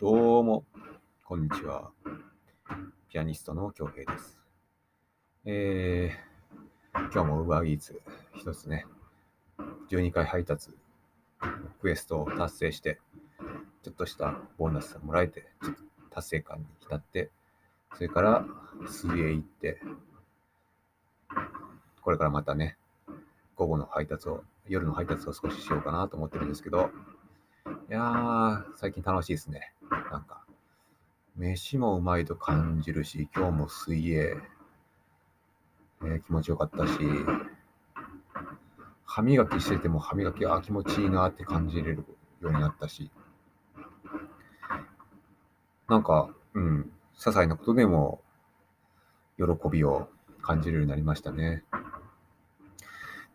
どうも、こんにちは。ピアニストの京平です。えー、今日も Uber Eats 一つね、12回配達、クエストを達成して、ちょっとしたボーナスがもらえて、ちょっと達成感に浸って、それから水泳行って、これからまたね、午後の配達を、夜の配達を少ししようかなと思ってるんですけど、いやー、最近楽しいですね。飯もうまいと感じるし、今日も水泳、えー、気持ちよかったし、歯磨きしてても歯磨き、あ、気持ちいいなって感じれるようになったし、なんか、うん、些細なことでも喜びを感じるようになりましたね。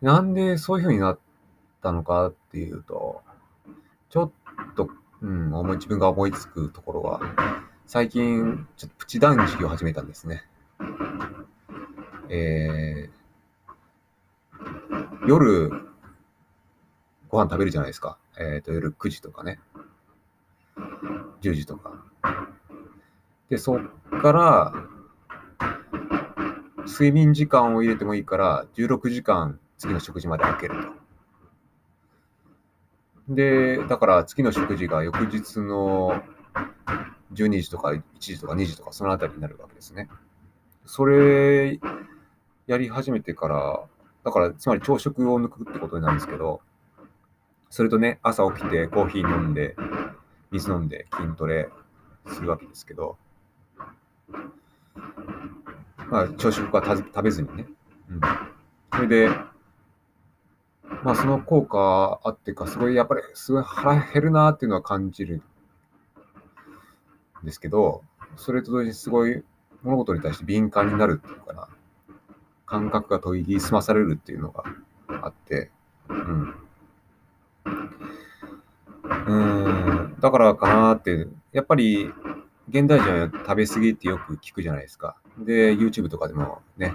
なんでそういう風になったのかっていうと、ちょっと、うん、思い、自分が思いつくところは、最近、ちょっとプチ断食を始めたんですね。えー、夜、ご飯食べるじゃないですか。えっ、ー、と、夜9時とかね。10時とか。で、そっから、睡眠時間を入れてもいいから、16時間次の食事まで空けると。で、だから次の食事が翌日の12時とか1時とか2時とかそのあたりになるわけですね。それやり始めてから、だからつまり朝食を抜くってことなんですけど、それとね、朝起きてコーヒー飲んで、水飲んで筋トレするわけですけど、まあ朝食は食べずにね。うん。それで、まあその効果あってか、すごいやっぱりすごい腹減るなっていうのは感じるですけど、それと同時にすごい物事に対して敏感になるっていうかな、感覚が研ぎ澄まされるっていうのがあって、うん。うん、だからかなって、やっぱり現代人は食べ過ぎってよく聞くじゃないですか。で、YouTube とかでもね、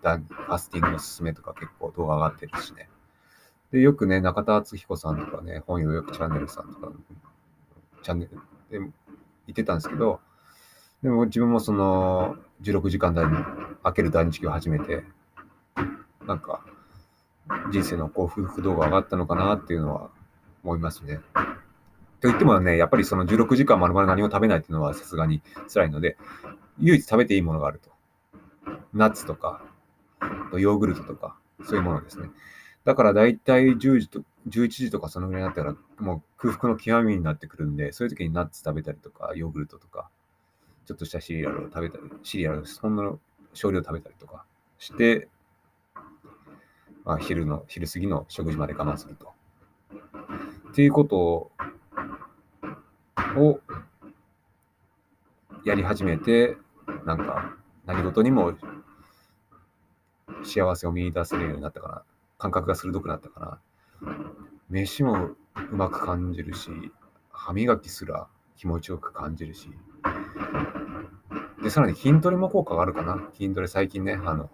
ファスティングのすすめとか結構動画上がってるしね。で、よくね、中田敦彦さんとかね、本よよくチャンネルさんとか、チャンネルで言ってたんですけど、でも自分もその16時間台に開ける断食を始めて、なんか人生の幸福度が上がったのかなっていうのは思いますね。と言ってもね、やっぱりその16時間まるまる何も食べないっていうのはさすがに辛いので、唯一食べていいものがあると。ナッツとか、ヨーグルトとか、そういうものですね。だから大体10時と、11時とかそのぐらいになったら、もう空腹の極みになってくるんで、そういう時にナッツ食べたりとか、ヨーグルトとか、ちょっとしたシリアルを食べたり、シリアルほんの少量食べたりとかして、まあ、昼の、昼過ぎの食事まで我慢すると。っていうことをやり始めて、なんか何事にも幸せを見出せるようになったかな感覚が鋭くなったかな。飯もうまく感じるし、歯磨きすら気持ちよく感じるし。で、さらに筋トレも効果があるかな。筋トレ最近ね、あの、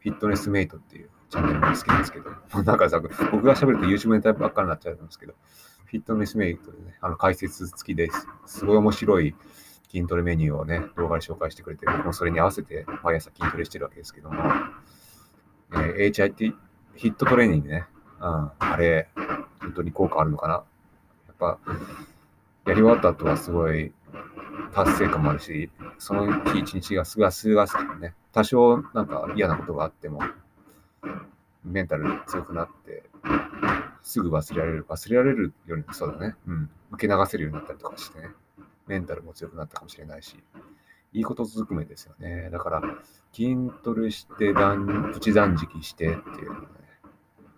フィットネスメイトっていうチャンネルも好きなんですけど、なんかさ、僕が喋ると YouTube ネタばっかりになっちゃうんですけど、フィットネスメイトでね、あの解説付きです。すごい面白い筋トレメニューをね、動画で紹介してくれて、僕もそれに合わせて毎朝筋トレしてるわけですけども、えー、HIT ヒットトレーニングね。うん。あれ、本当に効果あるのかな？やっぱ、やり終わった後はすごい達成感もあるし、その日一日がすがすがすけどね、多少なんか嫌なことがあっても、メンタル強くなって、すぐ忘れられる、忘れられるよりもそうだね。うん。受け流せるようになったりとかしてね、メンタルも強くなったかもしれないし、いいことずくめですよね。だから、筋トレして断、プチ断食してっていうのね、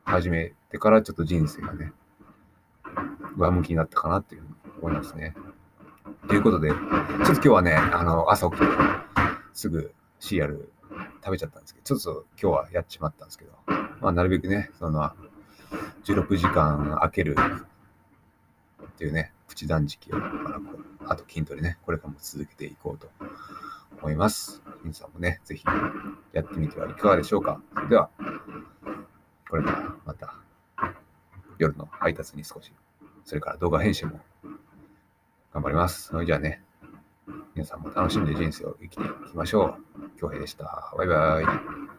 始めてからちょっと人生がね、上向きになったかなっていうふうに思いますね。ということで、ちょっと今日はね、あの、朝起きてすぐシリアル食べちゃったんですけど、ちょっと今日はやっちまったんですけど、まあ、なるべくね、その、16時間空けるっていうね、プチ断食を、あと筋トレね、これからも続けていこうと思います。皆さんもね、ぜひやってみてはいかがでしょうか。それでは、これからまた夜の配達に少し、それから動画編集も頑張ります。それじゃあね、皆さんも楽しんで人生を生きていきましょう。恭平でした。バイバイ。